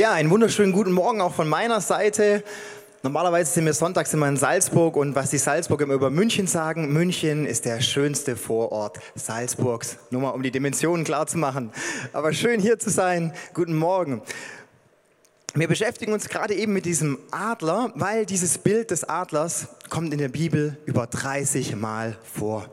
Ja, einen wunderschönen guten Morgen auch von meiner Seite. Normalerweise sind wir sonntags immer in Salzburg und was die Salzburger immer über München sagen, München ist der schönste Vorort Salzburgs. Nur mal um die Dimensionen klar zu machen. Aber schön hier zu sein. Guten Morgen. Wir beschäftigen uns gerade eben mit diesem Adler, weil dieses Bild des Adlers kommt in der Bibel über 30 Mal vor.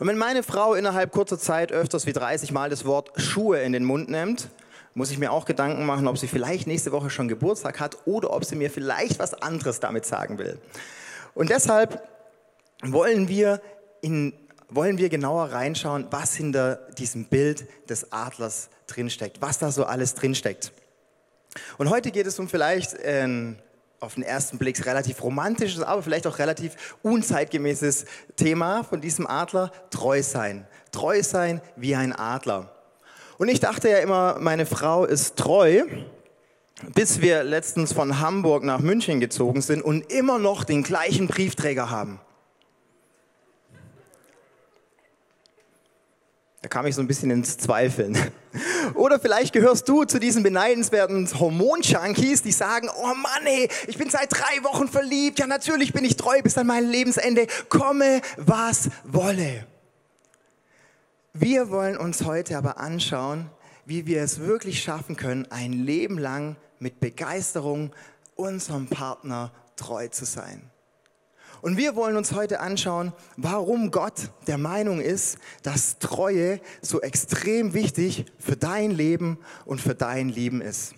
Und wenn meine Frau innerhalb kurzer Zeit öfters wie 30 Mal das Wort Schuhe in den Mund nimmt, muss ich mir auch Gedanken machen, ob sie vielleicht nächste Woche schon Geburtstag hat oder ob sie mir vielleicht was anderes damit sagen will. Und deshalb wollen wir, in, wollen wir genauer reinschauen, was hinter diesem Bild des Adlers drinsteckt, was da so alles drinsteckt. Und heute geht es um vielleicht ein auf den ersten Blick relativ romantisches, aber vielleicht auch relativ unzeitgemäßes Thema von diesem Adler, treu sein. Treu sein wie ein Adler. Und ich dachte ja immer, meine Frau ist treu, bis wir letztens von Hamburg nach München gezogen sind und immer noch den gleichen Briefträger haben. Da kam ich so ein bisschen ins Zweifeln. Oder vielleicht gehörst du zu diesen beneidenswerten Hormon-Junkies, die sagen, oh Mann, ey, ich bin seit drei Wochen verliebt, ja natürlich bin ich treu bis an mein Lebensende, komme, was wolle. Wir wollen uns heute aber anschauen, wie wir es wirklich schaffen können, ein Leben lang mit Begeisterung unserem Partner treu zu sein. Und wir wollen uns heute anschauen, warum Gott der Meinung ist, dass Treue so extrem wichtig für dein Leben und für dein Leben ist.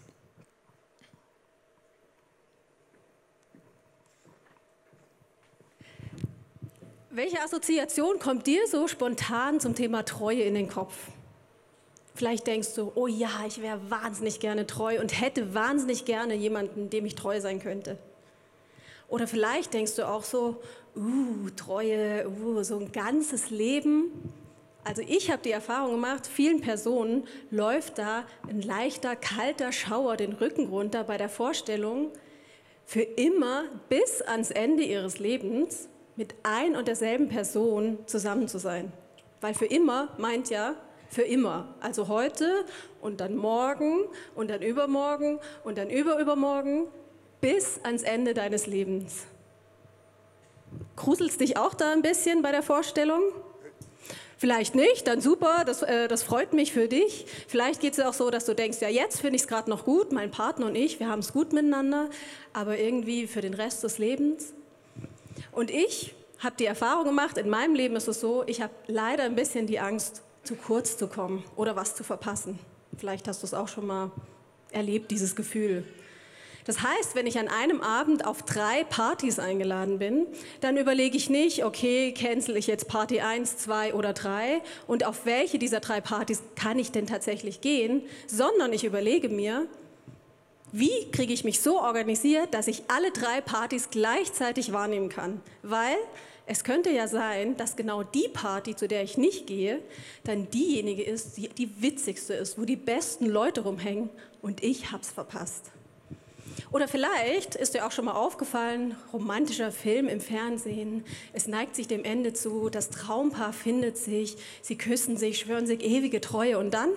Welche Assoziation kommt dir so spontan zum Thema Treue in den Kopf? Vielleicht denkst du, oh ja, ich wäre wahnsinnig gerne treu und hätte wahnsinnig gerne jemanden, dem ich treu sein könnte. Oder vielleicht denkst du auch so, uh, Treue, uh, so ein ganzes Leben. Also ich habe die Erfahrung gemacht, vielen Personen läuft da ein leichter, kalter Schauer den Rücken runter bei der Vorstellung, für immer bis ans Ende ihres Lebens mit ein und derselben Person zusammen zu sein. Weil für immer meint ja für immer. Also heute und dann morgen und dann übermorgen und dann überübermorgen bis ans Ende deines Lebens. Gruselst dich auch da ein bisschen bei der Vorstellung? Vielleicht nicht, dann super, das, äh, das freut mich für dich. Vielleicht geht es auch so, dass du denkst, ja jetzt finde ich es gerade noch gut, mein Partner und ich, wir haben es gut miteinander, aber irgendwie für den Rest des Lebens und ich habe die Erfahrung gemacht, in meinem Leben ist es so, ich habe leider ein bisschen die Angst, zu kurz zu kommen oder was zu verpassen. Vielleicht hast du es auch schon mal erlebt, dieses Gefühl. Das heißt, wenn ich an einem Abend auf drei Partys eingeladen bin, dann überlege ich nicht, okay, cancel ich jetzt Party 1, 2 oder 3 und auf welche dieser drei Partys kann ich denn tatsächlich gehen, sondern ich überlege mir, wie kriege ich mich so organisiert, dass ich alle drei Partys gleichzeitig wahrnehmen kann? Weil es könnte ja sein, dass genau die Party, zu der ich nicht gehe, dann diejenige ist, die die witzigste ist, wo die besten Leute rumhängen und ich hab's verpasst. Oder vielleicht ist dir auch schon mal aufgefallen, romantischer Film im Fernsehen, es neigt sich dem Ende zu, das Traumpaar findet sich, sie küssen sich, schwören sich ewige Treue und dann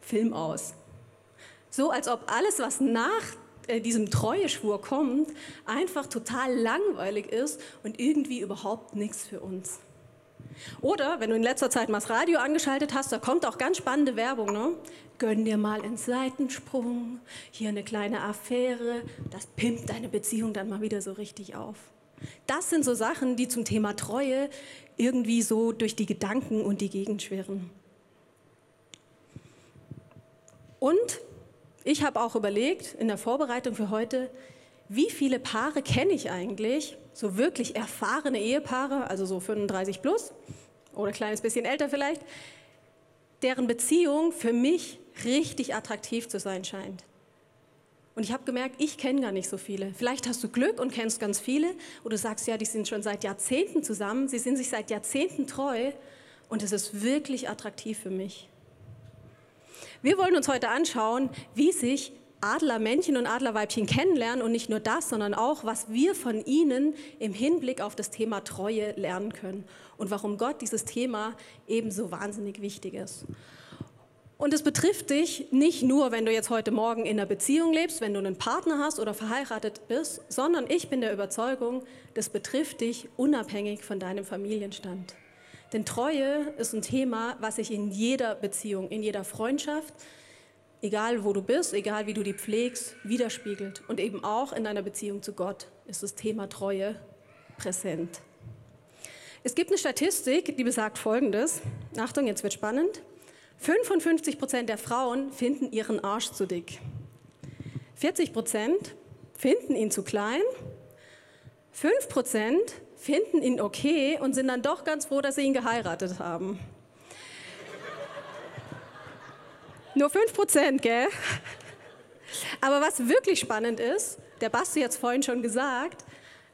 Film aus. So als ob alles, was nach äh, diesem Treueschwur kommt, einfach total langweilig ist und irgendwie überhaupt nichts für uns. Oder wenn du in letzter Zeit mal das Radio angeschaltet hast, da kommt auch ganz spannende Werbung. Ne? Gönn dir mal einen Seitensprung, hier eine kleine Affäre, das pimpt deine Beziehung dann mal wieder so richtig auf. Das sind so Sachen, die zum Thema Treue irgendwie so durch die Gedanken und die Gegend schwirren. Und ich habe auch überlegt in der Vorbereitung für heute, wie viele Paare kenne ich eigentlich, so wirklich erfahrene Ehepaare, also so 35 plus oder ein kleines bisschen älter vielleicht, deren Beziehung für mich richtig attraktiv zu sein scheint. Und ich habe gemerkt, ich kenne gar nicht so viele. Vielleicht hast du Glück und kennst ganz viele oder sagst, ja, die sind schon seit Jahrzehnten zusammen, sie sind sich seit Jahrzehnten treu und es ist wirklich attraktiv für mich. Wir wollen uns heute anschauen, wie sich Adlermännchen und Adlerweibchen kennenlernen und nicht nur das, sondern auch, was wir von ihnen im Hinblick auf das Thema Treue lernen können und warum Gott dieses Thema ebenso wahnsinnig wichtig ist. Und es betrifft dich nicht nur, wenn du jetzt heute Morgen in einer Beziehung lebst, wenn du einen Partner hast oder verheiratet bist, sondern ich bin der Überzeugung, das betrifft dich unabhängig von deinem Familienstand. Denn Treue ist ein Thema, was sich in jeder Beziehung, in jeder Freundschaft, egal wo du bist, egal wie du die pflegst, widerspiegelt. Und eben auch in deiner Beziehung zu Gott ist das Thema Treue präsent. Es gibt eine Statistik, die besagt Folgendes. Achtung, jetzt wird spannend. 55 Prozent der Frauen finden ihren Arsch zu dick. 40 Prozent finden ihn zu klein. 5 Prozent finden ihn okay und sind dann doch ganz froh, dass sie ihn geheiratet haben. Nur 5 Prozent, gell? Aber was wirklich spannend ist, der Basti hat es vorhin schon gesagt,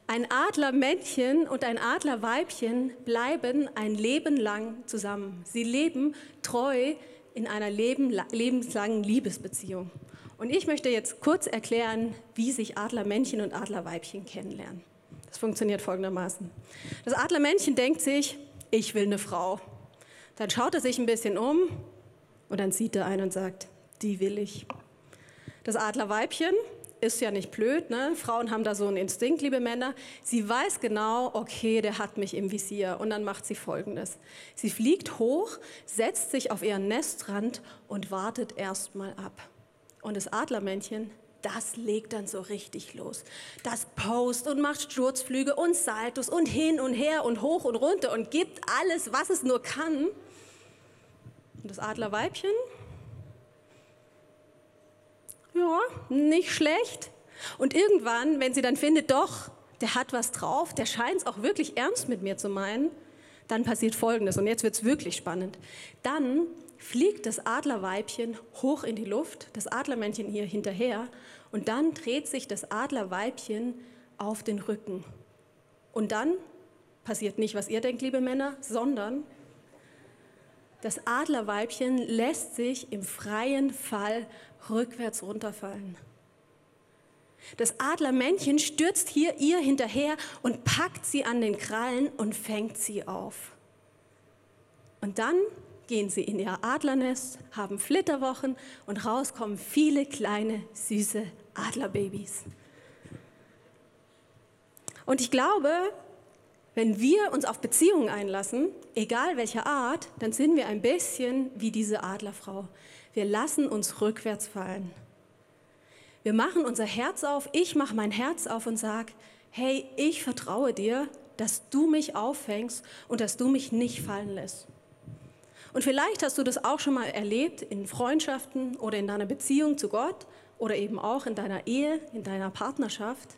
ein Adlermännchen und ein Adlerweibchen bleiben ein Leben lang zusammen. Sie leben treu in einer leben, lebenslangen Liebesbeziehung. Und ich möchte jetzt kurz erklären, wie sich Adlermännchen und Adlerweibchen kennenlernen. Das funktioniert folgendermaßen. Das Adlermännchen denkt sich, ich will eine Frau. Dann schaut er sich ein bisschen um und dann sieht er einen und sagt, die will ich. Das Adlerweibchen ist ja nicht blöd, ne? Frauen haben da so einen Instinkt, liebe Männer. Sie weiß genau, okay, der hat mich im Visier. Und dann macht sie Folgendes. Sie fliegt hoch, setzt sich auf ihren Nestrand und wartet erstmal ab. Und das Adlermännchen, das legt dann so richtig los. Das post und macht Sturzflüge und Saltos und hin und her und hoch und runter und gibt alles, was es nur kann. Und das Adlerweibchen, ja, nicht schlecht. Und irgendwann, wenn sie dann findet, doch, der hat was drauf, der scheint es auch wirklich ernst mit mir zu meinen, dann passiert Folgendes. Und jetzt wird es wirklich spannend. Dann fliegt das Adlerweibchen hoch in die Luft, das Adlermännchen hier hinterher, und dann dreht sich das Adlerweibchen auf den Rücken. Und dann passiert nicht, was ihr denkt, liebe Männer, sondern das Adlerweibchen lässt sich im freien Fall rückwärts runterfallen. Das Adlermännchen stürzt hier ihr hinterher und packt sie an den Krallen und fängt sie auf. Und dann gehen sie in ihr Adlernest, haben Flitterwochen und raus kommen viele kleine, süße Adlerbabys. Und ich glaube, wenn wir uns auf Beziehungen einlassen, egal welcher Art, dann sind wir ein bisschen wie diese Adlerfrau. Wir lassen uns rückwärts fallen. Wir machen unser Herz auf, ich mache mein Herz auf und sage, hey, ich vertraue dir, dass du mich auffängst und dass du mich nicht fallen lässt. Und vielleicht hast du das auch schon mal erlebt in Freundschaften oder in deiner Beziehung zu Gott oder eben auch in deiner Ehe, in deiner Partnerschaft,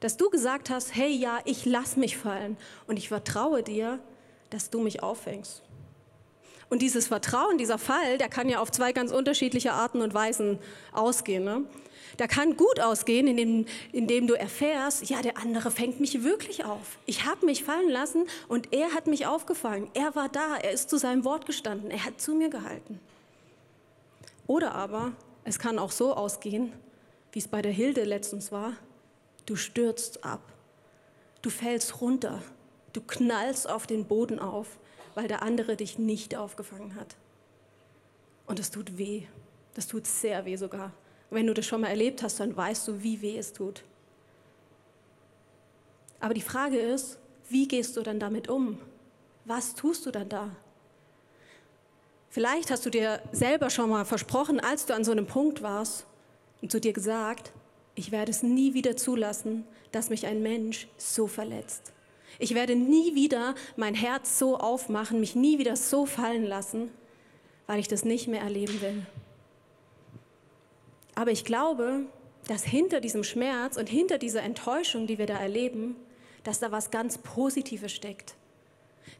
dass du gesagt hast, hey ja, ich lass mich fallen und ich vertraue dir, dass du mich auffängst. Und dieses Vertrauen, dieser Fall, der kann ja auf zwei ganz unterschiedliche Arten und Weisen ausgehen. Ne? Der kann gut ausgehen, indem, indem du erfährst, ja, der andere fängt mich wirklich auf. Ich habe mich fallen lassen und er hat mich aufgefangen. Er war da, er ist zu seinem Wort gestanden, er hat zu mir gehalten. Oder aber es kann auch so ausgehen, wie es bei der Hilde letztens war. Du stürzt ab, du fällst runter, du knallst auf den Boden auf weil der andere dich nicht aufgefangen hat. Und es tut weh. Das tut sehr weh sogar. Und wenn du das schon mal erlebt hast, dann weißt du, wie weh es tut. Aber die Frage ist, wie gehst du dann damit um? Was tust du dann da? Vielleicht hast du dir selber schon mal versprochen, als du an so einem Punkt warst und zu dir gesagt, ich werde es nie wieder zulassen, dass mich ein Mensch so verletzt. Ich werde nie wieder mein Herz so aufmachen, mich nie wieder so fallen lassen, weil ich das nicht mehr erleben will. Aber ich glaube, dass hinter diesem Schmerz und hinter dieser Enttäuschung, die wir da erleben, dass da was ganz Positives steckt.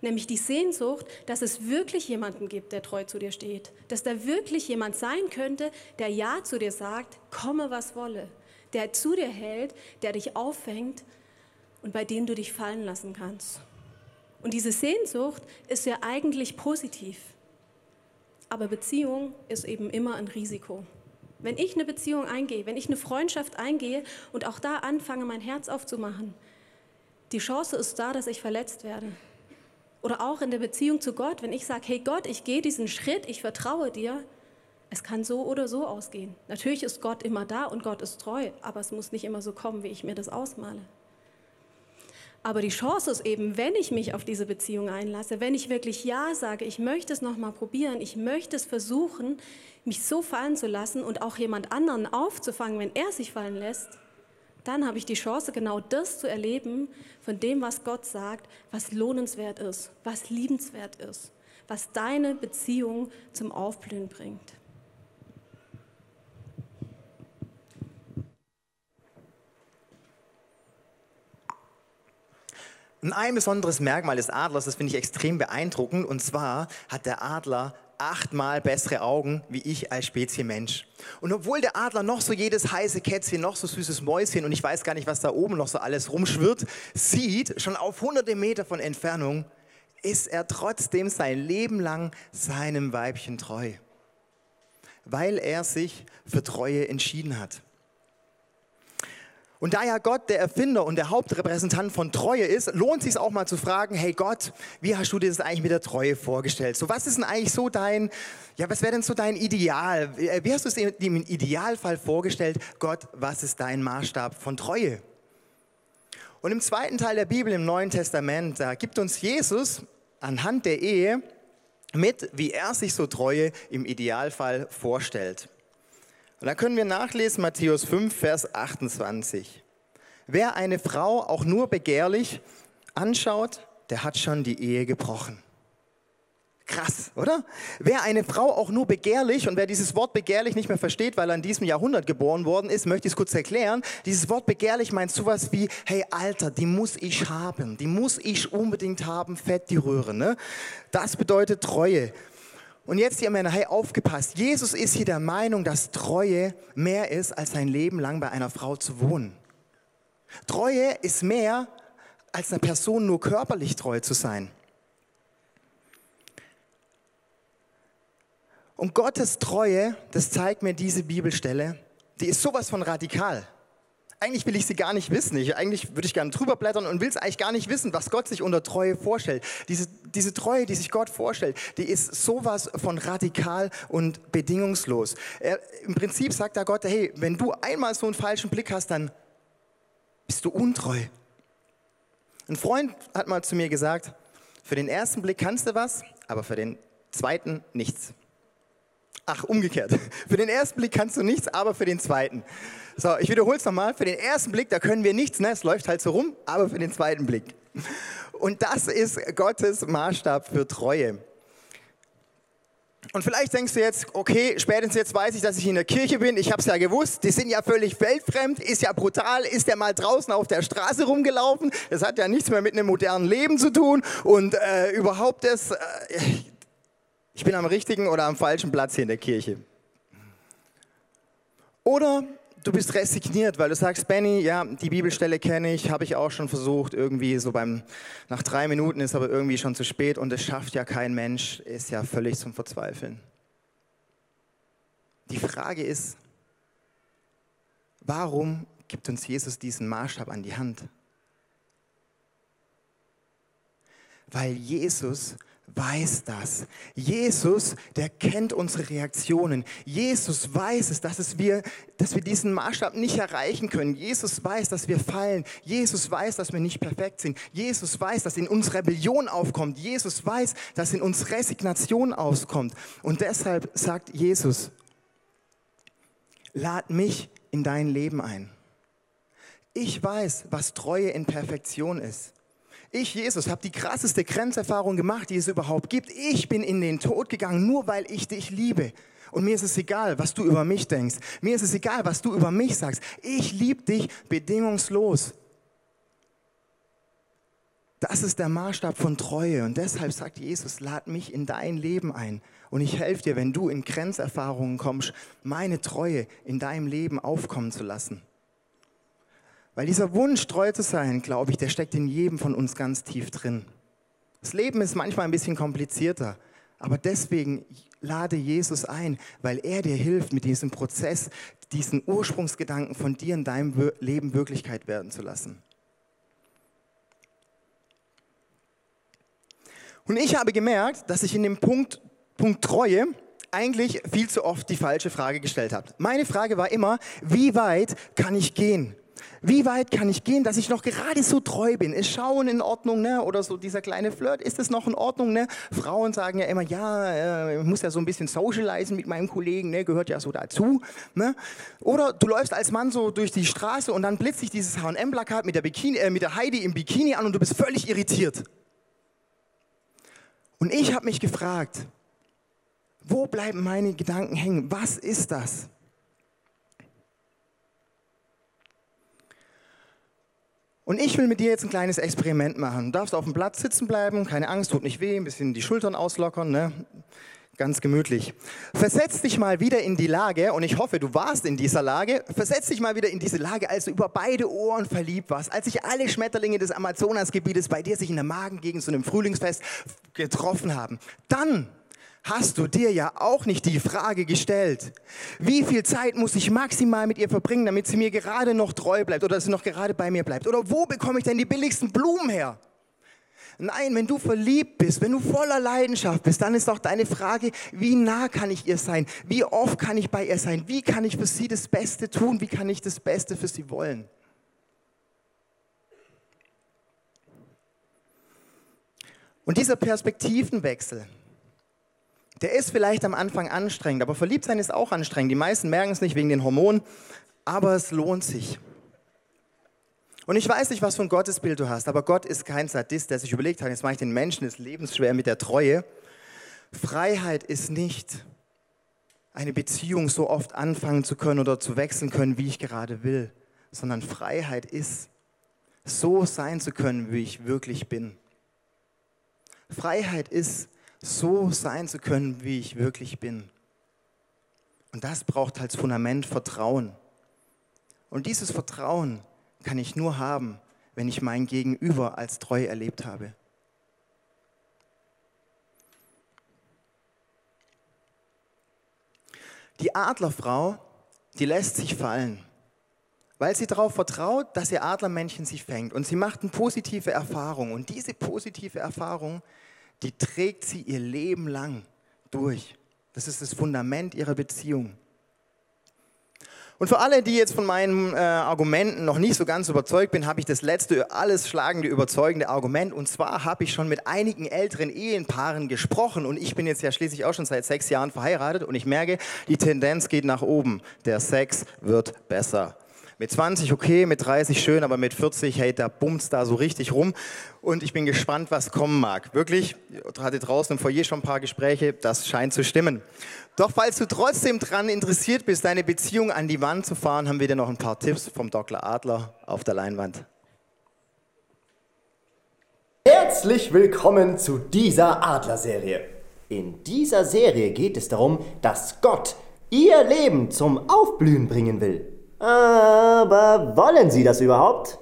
Nämlich die Sehnsucht, dass es wirklich jemanden gibt, der treu zu dir steht. Dass da wirklich jemand sein könnte, der Ja zu dir sagt, komme was wolle. Der zu dir hält, der dich auffängt und bei denen du dich fallen lassen kannst. Und diese Sehnsucht ist ja eigentlich positiv. Aber Beziehung ist eben immer ein Risiko. Wenn ich eine Beziehung eingehe, wenn ich eine Freundschaft eingehe und auch da anfange, mein Herz aufzumachen, die Chance ist da, dass ich verletzt werde. Oder auch in der Beziehung zu Gott, wenn ich sage, hey Gott, ich gehe diesen Schritt, ich vertraue dir, Es kann so oder so ausgehen. Natürlich ist Gott immer da und Gott ist treu, aber es muss nicht immer so kommen, wie ich mir das ausmale. Aber die Chance ist eben, wenn ich mich auf diese Beziehung einlasse, wenn ich wirklich Ja sage, ich möchte es nochmal probieren, ich möchte es versuchen, mich so fallen zu lassen und auch jemand anderen aufzufangen, wenn er sich fallen lässt, dann habe ich die Chance, genau das zu erleben von dem, was Gott sagt, was lohnenswert ist, was liebenswert ist, was deine Beziehung zum Aufblühen bringt. Und ein besonderes Merkmal des Adlers, das finde ich extrem beeindruckend, und zwar hat der Adler achtmal bessere Augen wie ich als Spezie Mensch. Und obwohl der Adler noch so jedes heiße Kätzchen, noch so süßes Mäuschen und ich weiß gar nicht, was da oben noch so alles rumschwirrt, sieht, schon auf hunderte Meter von Entfernung, ist er trotzdem sein Leben lang seinem Weibchen treu, weil er sich für Treue entschieden hat. Und da ja Gott der Erfinder und der Hauptrepräsentant von Treue ist, lohnt sich auch mal zu fragen, hey Gott, wie hast du dir das eigentlich mit der Treue vorgestellt? So was ist denn eigentlich so dein, ja, was wäre denn so dein Ideal? Wie hast du es dir im Idealfall vorgestellt? Gott, was ist dein Maßstab von Treue? Und im zweiten Teil der Bibel, im Neuen Testament, da gibt uns Jesus anhand der Ehe mit, wie er sich so Treue im Idealfall vorstellt. Und da können wir nachlesen, Matthäus 5, Vers 28. Wer eine Frau auch nur begehrlich anschaut, der hat schon die Ehe gebrochen. Krass, oder? Wer eine Frau auch nur begehrlich, und wer dieses Wort begehrlich nicht mehr versteht, weil er in diesem Jahrhundert geboren worden ist, möchte ich es kurz erklären. Dieses Wort begehrlich meint sowas wie, hey Alter, die muss ich haben, die muss ich unbedingt haben, fett die Röhre. Ne? Das bedeutet Treue. Und jetzt, ihr Männer, hey, aufgepasst. Jesus ist hier der Meinung, dass Treue mehr ist, als sein Leben lang bei einer Frau zu wohnen. Treue ist mehr, als einer Person nur körperlich treu zu sein. Und Gottes Treue, das zeigt mir diese Bibelstelle, die ist sowas von radikal eigentlich will ich sie gar nicht wissen. Ich, eigentlich würde ich gerne drüber blättern und will es eigentlich gar nicht wissen, was Gott sich unter Treue vorstellt. Diese, diese Treue, die sich Gott vorstellt, die ist sowas von radikal und bedingungslos. Er, Im Prinzip sagt da Gott, hey, wenn du einmal so einen falschen Blick hast, dann bist du untreu. Ein Freund hat mal zu mir gesagt, für den ersten Blick kannst du was, aber für den zweiten nichts. Ach, umgekehrt. Für den ersten Blick kannst du nichts, aber für den zweiten. So, ich wiederhole es nochmal. Für den ersten Blick, da können wir nichts, ne? es läuft halt so rum, aber für den zweiten Blick. Und das ist Gottes Maßstab für Treue. Und vielleicht denkst du jetzt, okay, spätestens jetzt weiß ich, dass ich in der Kirche bin. Ich habe es ja gewusst. Die sind ja völlig weltfremd, ist ja brutal. Ist der mal draußen auf der Straße rumgelaufen? Das hat ja nichts mehr mit einem modernen Leben zu tun. Und äh, überhaupt das, äh, ich bin am richtigen oder am falschen Platz hier in der Kirche. Oder du bist resigniert, weil du sagst, Benny, ja, die Bibelstelle kenne ich, habe ich auch schon versucht, irgendwie so beim, nach drei Minuten ist aber irgendwie schon zu spät und es schafft ja kein Mensch, ist ja völlig zum Verzweifeln. Die Frage ist, warum gibt uns Jesus diesen Maßstab an die Hand? Weil Jesus weiß das. Jesus, der kennt unsere Reaktionen. Jesus weiß es, dass, es wir, dass wir diesen Maßstab nicht erreichen können. Jesus weiß, dass wir fallen. Jesus weiß, dass wir nicht perfekt sind. Jesus weiß, dass in uns Rebellion aufkommt. Jesus weiß, dass in uns Resignation auskommt. Und deshalb sagt Jesus, lad mich in dein Leben ein. Ich weiß, was Treue in Perfektion ist. Ich, Jesus, habe die krasseste Grenzerfahrung gemacht, die es überhaupt gibt. Ich bin in den Tod gegangen, nur weil ich dich liebe. Und mir ist es egal, was du über mich denkst. Mir ist es egal, was du über mich sagst. Ich liebe dich bedingungslos. Das ist der Maßstab von Treue. Und deshalb sagt Jesus, lad mich in dein Leben ein. Und ich helfe dir, wenn du in Grenzerfahrungen kommst, meine Treue in deinem Leben aufkommen zu lassen. Weil dieser Wunsch, treu zu sein, glaube ich, der steckt in jedem von uns ganz tief drin. Das Leben ist manchmal ein bisschen komplizierter, aber deswegen lade Jesus ein, weil er dir hilft, mit diesem Prozess diesen Ursprungsgedanken von dir in deinem Leben Wirklichkeit werden zu lassen. Und ich habe gemerkt, dass ich in dem Punkt, Punkt Treue eigentlich viel zu oft die falsche Frage gestellt habe. Meine Frage war immer, wie weit kann ich gehen? Wie weit kann ich gehen, dass ich noch gerade so treu bin? Ist Schauen in Ordnung, ne? Oder so dieser kleine Flirt, ist es noch in Ordnung, ne? Frauen sagen ja immer, ja, äh, ich muss ja so ein bisschen socialisen mit meinem Kollegen, ne? Gehört ja so dazu, ne? Oder du läufst als Mann so durch die Straße und dann blitzt sich dieses H&M-Plakat mit, äh, mit der Heidi im Bikini an und du bist völlig irritiert. Und ich habe mich gefragt, wo bleiben meine Gedanken hängen? Was ist das? Und ich will mit dir jetzt ein kleines Experiment machen. Du darfst auf dem Platz sitzen bleiben, keine Angst, tut nicht weh, ein bisschen die Schultern auslockern, ne? ganz gemütlich. Versetz dich mal wieder in die Lage, und ich hoffe, du warst in dieser Lage, versetz dich mal wieder in diese Lage, als du über beide Ohren verliebt warst, als sich alle Schmetterlinge des Amazonasgebietes bei dir sich in der Magengegend zu einem Frühlingsfest getroffen haben. Dann hast du dir ja auch nicht die Frage gestellt, wie viel Zeit muss ich maximal mit ihr verbringen, damit sie mir gerade noch treu bleibt oder sie noch gerade bei mir bleibt? Oder wo bekomme ich denn die billigsten Blumen her? Nein, wenn du verliebt bist, wenn du voller Leidenschaft bist, dann ist doch deine Frage, wie nah kann ich ihr sein? Wie oft kann ich bei ihr sein? Wie kann ich für sie das Beste tun? Wie kann ich das Beste für sie wollen? Und dieser Perspektivenwechsel, der ist vielleicht am Anfang anstrengend, aber verliebt sein ist auch anstrengend. Die meisten merken es nicht wegen den Hormonen, aber es lohnt sich. Und ich weiß nicht, was für ein Gottesbild du hast, aber Gott ist kein Sadist, der sich überlegt hat, jetzt mache ich den Menschen das lebensschwer mit der Treue. Freiheit ist nicht eine Beziehung so oft anfangen zu können oder zu wechseln können, wie ich gerade will, sondern Freiheit ist, so sein zu können, wie ich wirklich bin. Freiheit ist, so sein zu können, wie ich wirklich bin. Und das braucht als Fundament Vertrauen. Und dieses Vertrauen kann ich nur haben, wenn ich mein Gegenüber als treu erlebt habe. Die Adlerfrau, die lässt sich fallen, weil sie darauf vertraut, dass ihr Adlermännchen sie fängt. Und sie macht eine positive Erfahrung. Und diese positive Erfahrung, die trägt sie ihr Leben lang durch. Das ist das Fundament ihrer Beziehung. Und für alle, die jetzt von meinen äh, Argumenten noch nicht so ganz überzeugt bin, habe ich das letzte, alles schlagende, überzeugende Argument. Und zwar habe ich schon mit einigen älteren Ehepaaren gesprochen. Und ich bin jetzt ja schließlich auch schon seit sechs Jahren verheiratet. Und ich merke, die Tendenz geht nach oben. Der Sex wird besser. Mit 20 okay, mit 30 schön, aber mit 40, hey, da bummt's da so richtig rum. Und ich bin gespannt, was kommen mag. Wirklich, ich hatte draußen im Foyer schon ein paar Gespräche, das scheint zu stimmen. Doch falls du trotzdem daran interessiert bist, deine Beziehung an die Wand zu fahren, haben wir dir noch ein paar Tipps vom Dr. Adler auf der Leinwand. Herzlich willkommen zu dieser Adler-Serie. In dieser Serie geht es darum, dass Gott ihr Leben zum Aufblühen bringen will. Aber wollen Sie das überhaupt?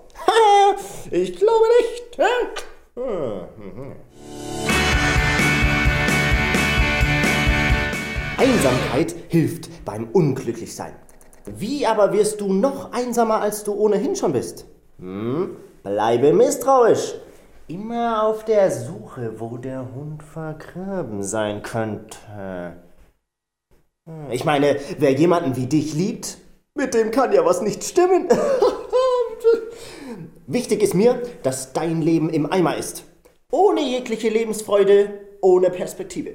ich glaube nicht. Einsamkeit hilft beim Unglücklichsein. Wie aber wirst du noch einsamer, als du ohnehin schon bist? Hm? Bleibe misstrauisch. Immer auf der Suche, wo der Hund vergraben sein könnte. Ich meine, wer jemanden wie dich liebt, mit dem kann ja was nicht stimmen. Wichtig ist mir, dass dein Leben im Eimer ist. Ohne jegliche Lebensfreude, ohne Perspektive.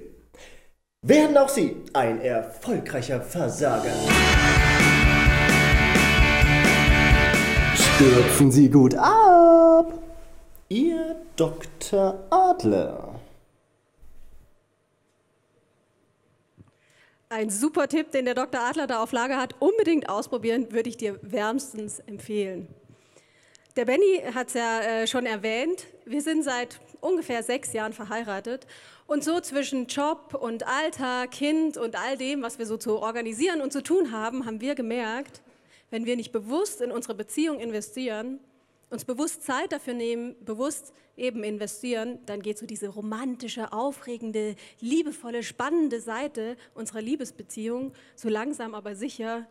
Werden auch Sie ein erfolgreicher Versager. Stürzen Sie gut ab. Ihr Dr. Adler. Ein super Tipp, den der Dr. Adler da auf Lager hat. Unbedingt ausprobieren, würde ich dir wärmstens empfehlen. Der Benny hat es ja äh, schon erwähnt. Wir sind seit ungefähr sechs Jahren verheiratet. Und so zwischen Job und Alltag, Kind und all dem, was wir so zu organisieren und zu tun haben, haben wir gemerkt, wenn wir nicht bewusst in unsere Beziehung investieren, uns bewusst Zeit dafür nehmen, bewusst eben investieren, dann geht so diese romantische, aufregende, liebevolle, spannende Seite unserer Liebesbeziehung so langsam aber sicher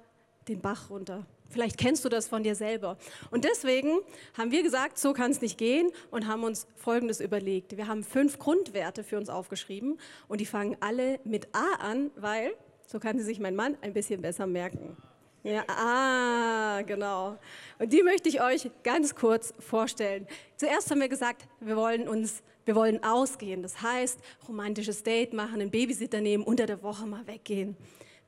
den Bach runter. Vielleicht kennst du das von dir selber. Und deswegen haben wir gesagt, so kann es nicht gehen und haben uns Folgendes überlegt. Wir haben fünf Grundwerte für uns aufgeschrieben und die fangen alle mit A an, weil, so kann sie sich mein Mann ein bisschen besser merken. Ja, ah, genau. Und die möchte ich euch ganz kurz vorstellen. Zuerst haben wir gesagt, wir wollen uns, wir wollen ausgehen. Das heißt, romantisches Date machen, einen Babysitter nehmen, unter der Woche mal weggehen.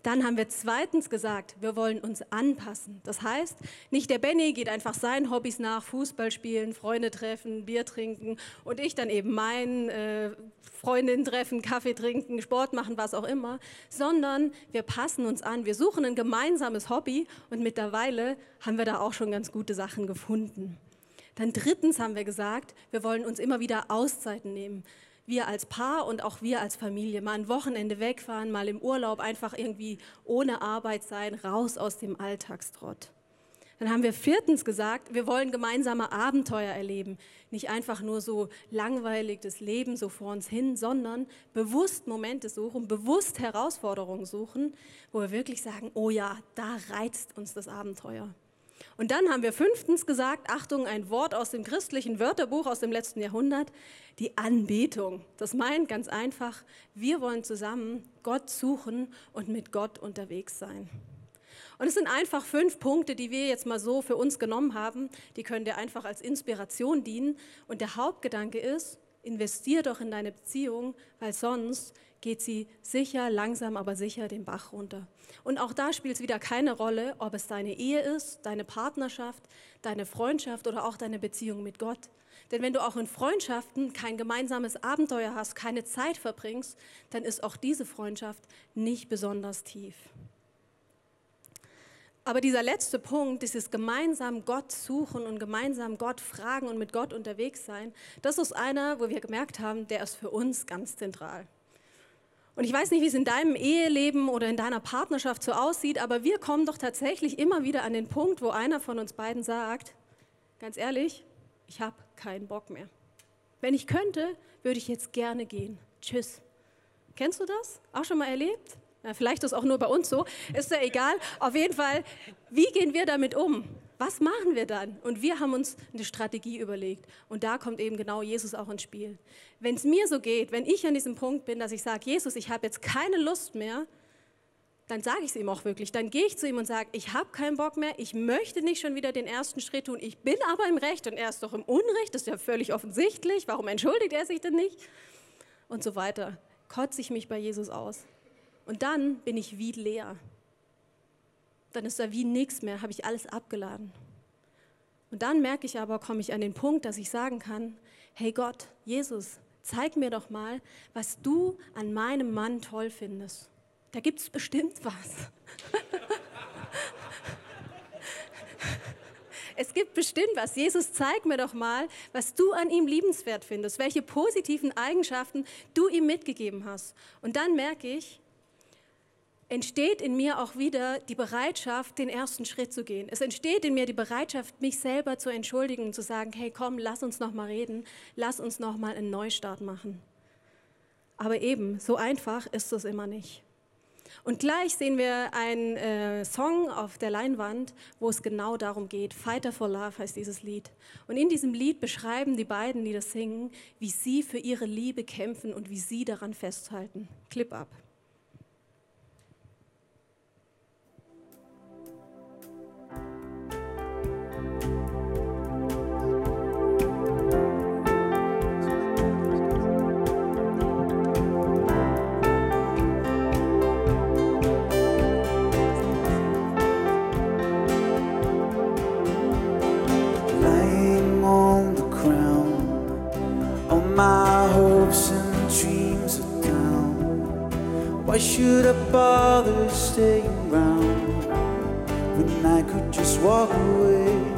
Dann haben wir zweitens gesagt, wir wollen uns anpassen. Das heißt, nicht der Benny geht einfach seinen Hobbys nach, Fußball spielen, Freunde treffen, Bier trinken und ich dann eben meinen äh, Freundinnen treffen, Kaffee trinken, Sport machen, was auch immer, sondern wir passen uns an. Wir suchen ein gemeinsames Hobby und mittlerweile haben wir da auch schon ganz gute Sachen gefunden. Dann drittens haben wir gesagt, wir wollen uns immer wieder Auszeiten nehmen wir als Paar und auch wir als Familie mal ein Wochenende wegfahren, mal im Urlaub einfach irgendwie ohne Arbeit sein, raus aus dem Alltagstrott. Dann haben wir viertens gesagt, wir wollen gemeinsame Abenteuer erleben. Nicht einfach nur so langweilig das Leben so vor uns hin, sondern bewusst Momente suchen, bewusst Herausforderungen suchen, wo wir wirklich sagen, oh ja, da reizt uns das Abenteuer. Und dann haben wir fünftens gesagt, Achtung, ein Wort aus dem christlichen Wörterbuch aus dem letzten Jahrhundert, die Anbetung. Das meint ganz einfach, wir wollen zusammen Gott suchen und mit Gott unterwegs sein. Und es sind einfach fünf Punkte, die wir jetzt mal so für uns genommen haben. Die können dir einfach als Inspiration dienen. Und der Hauptgedanke ist, investier doch in deine Beziehung, weil sonst geht sie sicher, langsam, aber sicher den Bach runter. Und auch da spielt es wieder keine Rolle, ob es deine Ehe ist, deine Partnerschaft, deine Freundschaft oder auch deine Beziehung mit Gott. Denn wenn du auch in Freundschaften kein gemeinsames Abenteuer hast, keine Zeit verbringst, dann ist auch diese Freundschaft nicht besonders tief. Aber dieser letzte Punkt, dieses gemeinsam Gott suchen und gemeinsam Gott fragen und mit Gott unterwegs sein, das ist einer, wo wir gemerkt haben, der ist für uns ganz zentral. Und ich weiß nicht, wie es in deinem Eheleben oder in deiner Partnerschaft so aussieht, aber wir kommen doch tatsächlich immer wieder an den Punkt, wo einer von uns beiden sagt, ganz ehrlich, ich habe keinen Bock mehr. Wenn ich könnte, würde ich jetzt gerne gehen. Tschüss. Kennst du das? Auch schon mal erlebt? Ja, vielleicht ist auch nur bei uns so. Ist ja egal. Auf jeden Fall, wie gehen wir damit um? Was machen wir dann? Und wir haben uns eine Strategie überlegt. Und da kommt eben genau Jesus auch ins Spiel. Wenn es mir so geht, wenn ich an diesem Punkt bin, dass ich sage, Jesus, ich habe jetzt keine Lust mehr, dann sage ich es ihm auch wirklich. Dann gehe ich zu ihm und sage, ich habe keinen Bock mehr, ich möchte nicht schon wieder den ersten Schritt tun, ich bin aber im Recht und er ist doch im Unrecht, das ist ja völlig offensichtlich, warum entschuldigt er sich denn nicht? Und so weiter. Kotze ich mich bei Jesus aus. Und dann bin ich wie leer. Dann ist da wie nichts mehr, habe ich alles abgeladen. Und dann merke ich aber, komme ich an den Punkt, dass ich sagen kann, hey Gott, Jesus, zeig mir doch mal, was du an meinem Mann toll findest. Da gibt es bestimmt was. es gibt bestimmt was. Jesus, zeig mir doch mal, was du an ihm liebenswert findest, welche positiven Eigenschaften du ihm mitgegeben hast. Und dann merke ich, entsteht in mir auch wieder die Bereitschaft, den ersten Schritt zu gehen. Es entsteht in mir die Bereitschaft, mich selber zu entschuldigen und zu sagen, hey, komm, lass uns noch mal reden, lass uns noch mal einen Neustart machen. Aber eben, so einfach ist es immer nicht. Und gleich sehen wir einen äh, Song auf der Leinwand, wo es genau darum geht. Fighter for Love heißt dieses Lied. Und in diesem Lied beschreiben die beiden, die das singen, wie sie für ihre Liebe kämpfen und wie sie daran festhalten. Clip ab. Should I bother staying around when I could just walk away?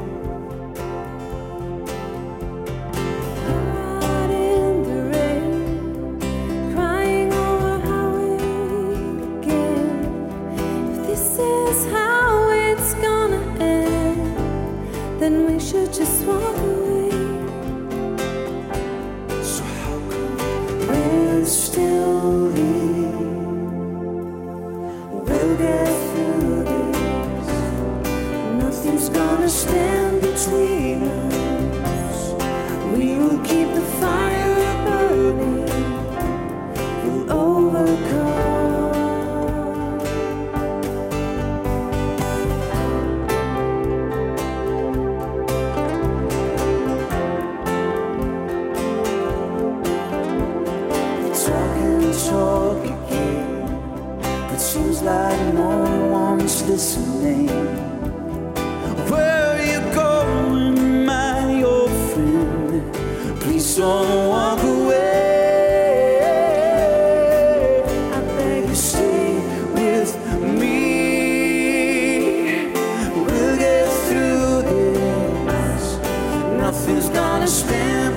understand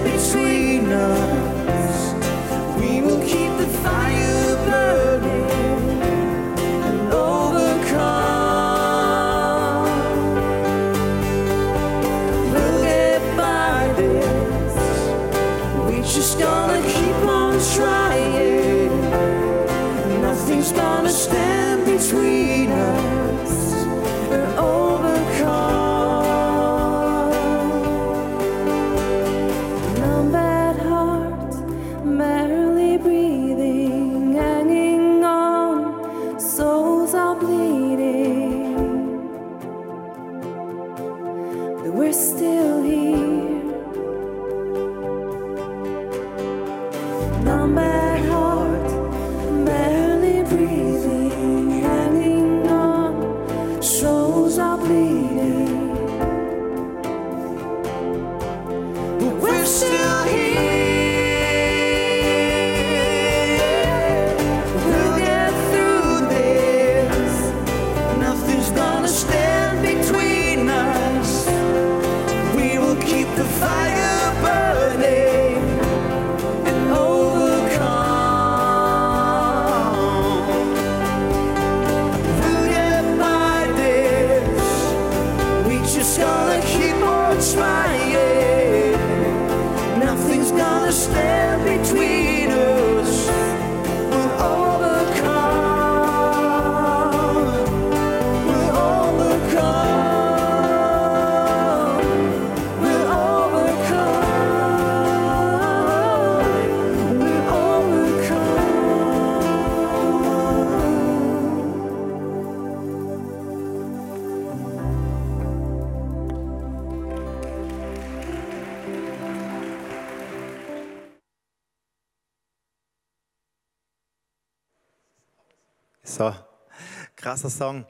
Song.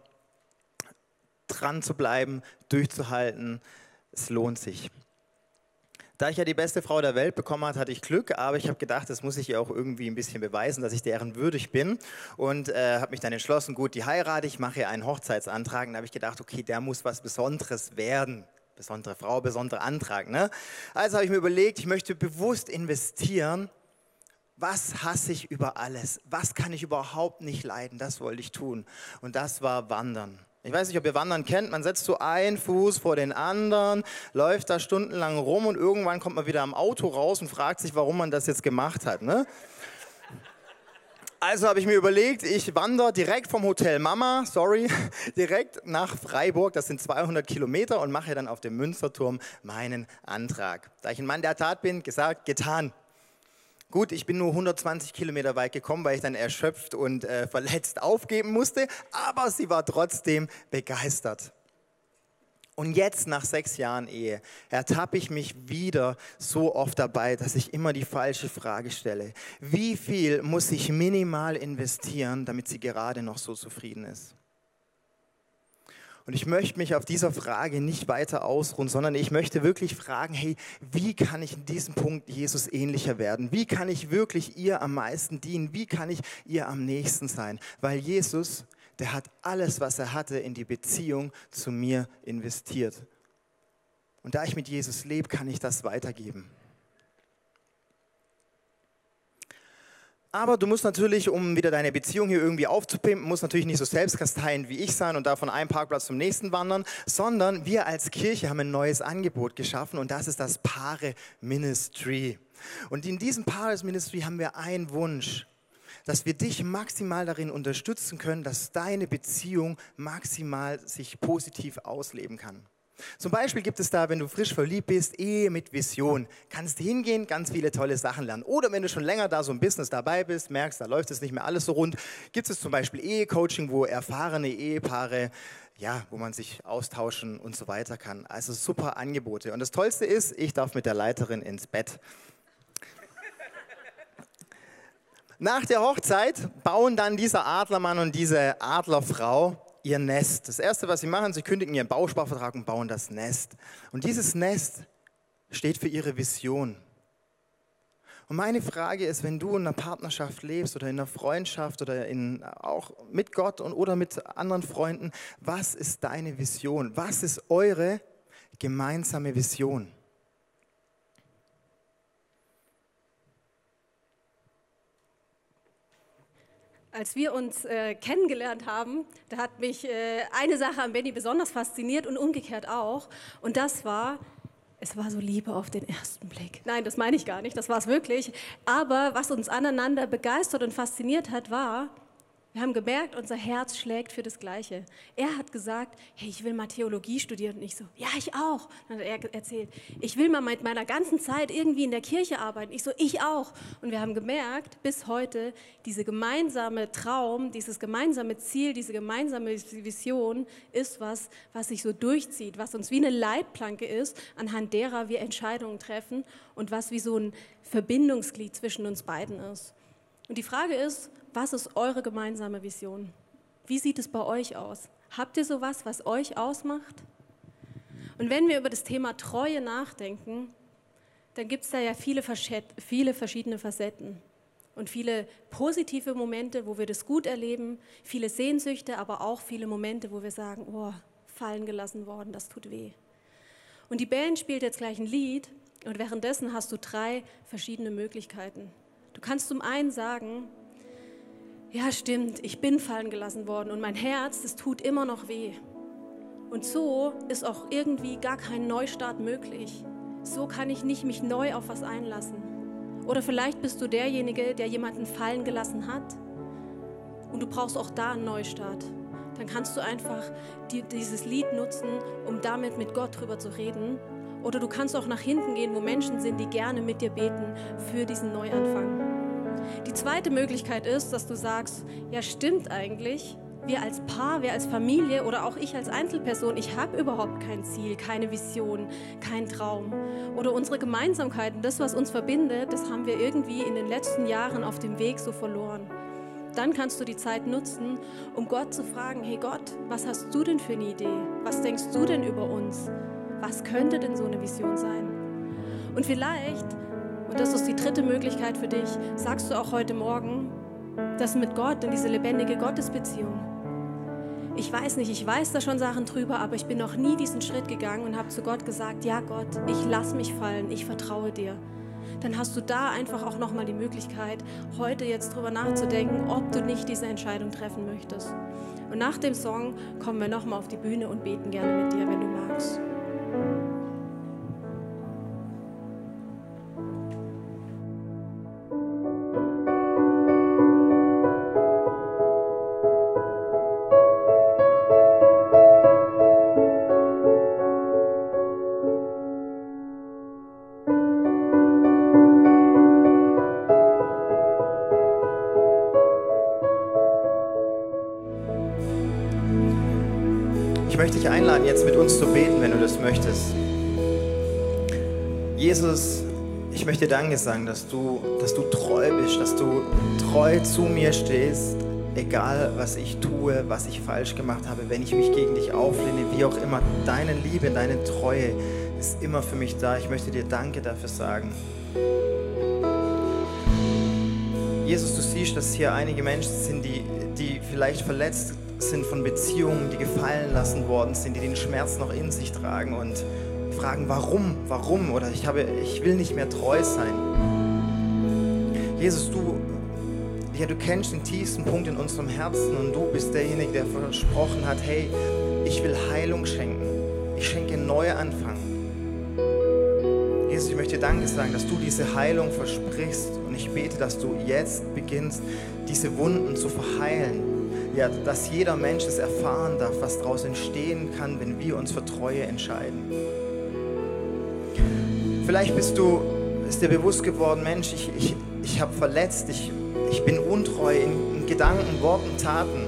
Dran zu bleiben, durchzuhalten, es lohnt sich. Da ich ja die beste Frau der Welt bekommen hat, hatte ich Glück, aber ich habe gedacht, das muss ich ihr auch irgendwie ein bisschen beweisen, dass ich deren würdig bin und äh, habe mich dann entschlossen, gut, die heirate ich, mache ihr einen Hochzeitsantrag. Und da habe ich gedacht, okay, der muss was Besonderes werden. Besondere Frau, besonderer Antrag. Ne? Also habe ich mir überlegt, ich möchte bewusst investieren was hasse ich über alles? Was kann ich überhaupt nicht leiden? Das wollte ich tun. Und das war Wandern. Ich weiß nicht, ob ihr Wandern kennt. Man setzt so einen Fuß vor den anderen, läuft da stundenlang rum und irgendwann kommt man wieder am Auto raus und fragt sich, warum man das jetzt gemacht hat. Ne? Also habe ich mir überlegt, ich wandere direkt vom Hotel Mama, sorry, direkt nach Freiburg, das sind 200 Kilometer und mache dann auf dem Münsterturm meinen Antrag. Da ich ein Mann der Tat bin, gesagt, getan. Gut, ich bin nur 120 Kilometer weit gekommen, weil ich dann erschöpft und äh, verletzt aufgeben musste, aber sie war trotzdem begeistert. Und jetzt, nach sechs Jahren Ehe, ertappe ich mich wieder so oft dabei, dass ich immer die falsche Frage stelle. Wie viel muss ich minimal investieren, damit sie gerade noch so zufrieden ist? Und ich möchte mich auf dieser Frage nicht weiter ausruhen, sondern ich möchte wirklich fragen, hey, wie kann ich in diesem Punkt Jesus ähnlicher werden? Wie kann ich wirklich ihr am meisten dienen? Wie kann ich ihr am nächsten sein? Weil Jesus, der hat alles, was er hatte, in die Beziehung zu mir investiert. Und da ich mit Jesus lebe, kann ich das weitergeben. Aber du musst natürlich, um wieder deine Beziehung hier irgendwie aufzupimpen, musst natürlich nicht so selbstkasteiend wie ich sein und da von einem Parkplatz zum nächsten wandern, sondern wir als Kirche haben ein neues Angebot geschaffen und das ist das Paare Ministry. Und in diesem Paare Ministry haben wir einen Wunsch, dass wir dich maximal darin unterstützen können, dass deine Beziehung maximal sich positiv ausleben kann. Zum Beispiel gibt es da, wenn du frisch verliebt bist, Ehe mit Vision. Kannst hingehen, ganz viele tolle Sachen lernen. Oder wenn du schon länger da so im Business dabei bist, merkst, da läuft es nicht mehr alles so rund, gibt es zum Beispiel Ehecoaching, wo erfahrene Ehepaare, ja, wo man sich austauschen und so weiter kann. Also super Angebote. Und das Tollste ist, ich darf mit der Leiterin ins Bett. Nach der Hochzeit bauen dann dieser Adlermann und diese Adlerfrau ihr Nest. Das Erste, was sie machen, sie kündigen ihren Bausparvertrag und bauen das Nest. Und dieses Nest steht für ihre Vision. Und meine Frage ist, wenn du in einer Partnerschaft lebst oder in einer Freundschaft oder in, auch mit Gott und, oder mit anderen Freunden, was ist deine Vision? Was ist eure gemeinsame Vision? Als wir uns äh, kennengelernt haben, da hat mich äh, eine Sache an Benny besonders fasziniert und umgekehrt auch. Und das war, es war so Liebe auf den ersten Blick. Nein, das meine ich gar nicht, das war es wirklich. Aber was uns aneinander begeistert und fasziniert hat, war, wir haben gemerkt, unser Herz schlägt für das Gleiche. Er hat gesagt, hey, ich will mal Theologie studieren. Und ich so, ja, ich auch. Dann hat er erzählt, ich will mal mit meiner ganzen Zeit irgendwie in der Kirche arbeiten. Ich so, ich auch. Und wir haben gemerkt, bis heute, diese gemeinsame Traum, dieses gemeinsame Ziel, diese gemeinsame Vision ist was, was sich so durchzieht, was uns wie eine Leitplanke ist, anhand derer wir Entscheidungen treffen und was wie so ein Verbindungsglied zwischen uns beiden ist. Und die Frage ist, was ist eure gemeinsame Vision? Wie sieht es bei euch aus? Habt ihr sowas, was euch ausmacht? Und wenn wir über das Thema Treue nachdenken, dann gibt es da ja viele, viele verschiedene Facetten und viele positive Momente, wo wir das gut erleben, viele Sehnsüchte, aber auch viele Momente, wo wir sagen, oh, fallen gelassen worden, das tut weh. Und die Band spielt jetzt gleich ein Lied und währenddessen hast du drei verschiedene Möglichkeiten. Du kannst zum einen sagen, ja stimmt, ich bin fallen gelassen worden und mein Herz, das tut immer noch weh. Und so ist auch irgendwie gar kein Neustart möglich. So kann ich nicht mich neu auf was einlassen. Oder vielleicht bist du derjenige, der jemanden fallen gelassen hat und du brauchst auch da einen Neustart. Dann kannst du einfach die, dieses Lied nutzen, um damit mit Gott drüber zu reden. Oder du kannst auch nach hinten gehen, wo Menschen sind, die gerne mit dir beten für diesen Neuanfang. Die zweite Möglichkeit ist, dass du sagst, ja stimmt eigentlich, wir als Paar, wir als Familie oder auch ich als Einzelperson, ich habe überhaupt kein Ziel, keine Vision, keinen Traum. Oder unsere Gemeinsamkeiten, das, was uns verbindet, das haben wir irgendwie in den letzten Jahren auf dem Weg so verloren. Dann kannst du die Zeit nutzen, um Gott zu fragen, hey Gott, was hast du denn für eine Idee? Was denkst du denn über uns? Was könnte denn so eine Vision sein? Und vielleicht und das ist die dritte Möglichkeit für dich, sagst du auch heute Morgen, das mit Gott in diese lebendige Gottesbeziehung. Ich weiß nicht, ich weiß da schon Sachen drüber, aber ich bin noch nie diesen Schritt gegangen und habe zu Gott gesagt, ja Gott, ich lass mich fallen, ich vertraue dir. Dann hast du da einfach auch nochmal die Möglichkeit, heute jetzt drüber nachzudenken, ob du nicht diese Entscheidung treffen möchtest. Und nach dem Song kommen wir nochmal auf die Bühne und beten gerne mit dir, wenn du magst. Jetzt mit uns zu beten, wenn du das möchtest. Jesus, ich möchte Danke sagen, dass du, dass du treu bist, dass du treu zu mir stehst, egal was ich tue, was ich falsch gemacht habe, wenn ich mich gegen dich auflehne, wie auch immer. Deine Liebe, deine Treue ist immer für mich da. Ich möchte dir Danke dafür sagen. Jesus, du siehst, dass hier einige Menschen sind, die, die vielleicht verletzt sind von Beziehungen, die gefallen lassen worden sind, die den Schmerz noch in sich tragen und fragen, warum, warum oder ich, habe, ich will nicht mehr treu sein. Jesus, du, ja, du kennst den tiefsten Punkt in unserem Herzen und du bist derjenige, der versprochen hat, hey, ich will Heilung schenken. Ich schenke Neuanfang. Jesus, ich möchte dir Danke sagen, dass du diese Heilung versprichst und ich bete, dass du jetzt beginnst, diese Wunden zu verheilen ja, dass jeder Mensch es erfahren darf, was daraus entstehen kann, wenn wir uns für Treue entscheiden. Vielleicht bist du, ist dir bewusst geworden, Mensch, ich, ich, ich habe verletzt, ich, ich bin untreu in, in Gedanken, Worten, Taten.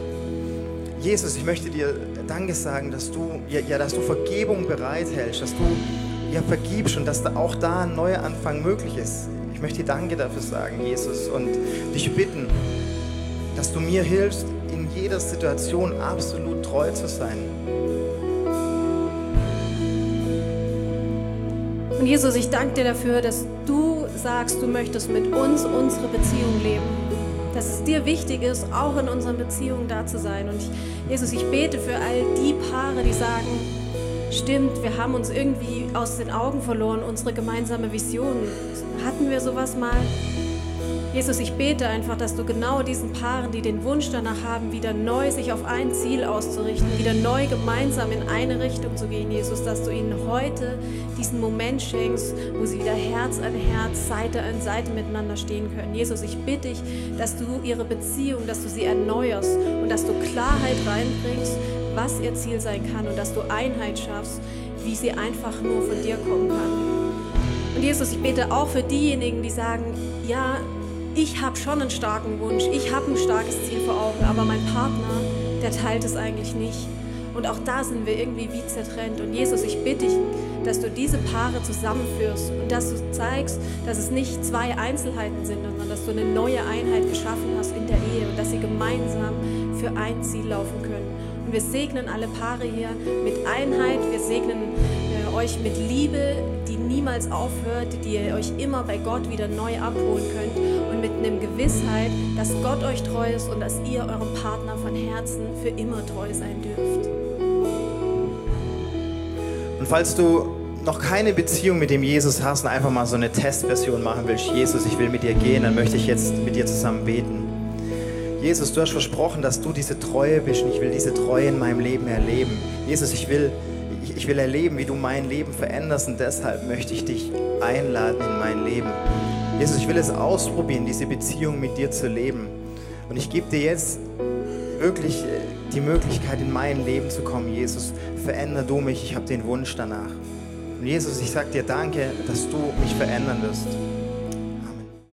Jesus, ich möchte dir Danke sagen, dass du, ja, ja, dass du Vergebung bereithältst, dass du ja, vergibst und dass da auch da ein neuer Anfang möglich ist. Ich möchte dir Danke dafür sagen, Jesus, und dich bitten, dass du mir hilfst, in jeder Situation absolut treu zu sein. Und Jesus, ich danke dir dafür, dass du sagst, du möchtest mit uns unsere Beziehung leben. Dass es dir wichtig ist, auch in unseren Beziehungen da zu sein. Und ich, Jesus, ich bete für all die Paare, die sagen, stimmt, wir haben uns irgendwie aus den Augen verloren, unsere gemeinsame Vision. Hatten wir sowas mal? Jesus, ich bete einfach, dass du genau diesen Paaren, die den Wunsch danach haben, wieder neu sich auf ein Ziel auszurichten, wieder neu gemeinsam in eine Richtung zu gehen, Jesus, dass du ihnen heute diesen Moment schenkst, wo sie wieder Herz an Herz, Seite an Seite miteinander stehen können. Jesus, ich bitte dich, dass du ihre Beziehung, dass du sie erneuerst und dass du Klarheit reinbringst, was ihr Ziel sein kann und dass du Einheit schaffst, wie sie einfach nur von dir kommen kann. Und Jesus, ich bete auch für diejenigen, die sagen, ja, ich habe schon einen starken Wunsch, ich habe ein starkes Ziel vor Augen, aber mein Partner, der teilt es eigentlich nicht. Und auch da sind wir irgendwie wie zertrennt. Und Jesus, ich bitte dich, dass du diese Paare zusammenführst und dass du zeigst, dass es nicht zwei Einzelheiten sind, sondern dass du eine neue Einheit geschaffen hast in der Ehe und dass sie gemeinsam für ein Ziel laufen können. Und wir segnen alle Paare hier mit Einheit, wir segnen äh, euch mit Liebe, die niemals aufhört, die ihr euch immer bei Gott wieder neu abholen könnt und mit einem Gewissheit, dass Gott euch treu ist und dass ihr eurem Partner von Herzen für immer treu sein dürft. Und falls du noch keine Beziehung mit dem Jesus hast und einfach mal so eine Testversion machen willst, Jesus, ich will mit dir gehen, dann möchte ich jetzt mit dir zusammen beten. Jesus, du hast versprochen, dass du diese Treue bist und ich will diese Treue in meinem Leben erleben. Jesus, ich will, ich, ich will erleben, wie du mein Leben veränderst und deshalb möchte ich dich einladen in mein Leben. Jesus, ich will es ausprobieren, diese Beziehung mit dir zu leben. Und ich gebe dir jetzt wirklich äh, die Möglichkeit, in mein Leben zu kommen. Jesus, veränder du mich, ich habe den Wunsch danach. Und Jesus, ich sage dir danke, dass du mich verändern wirst.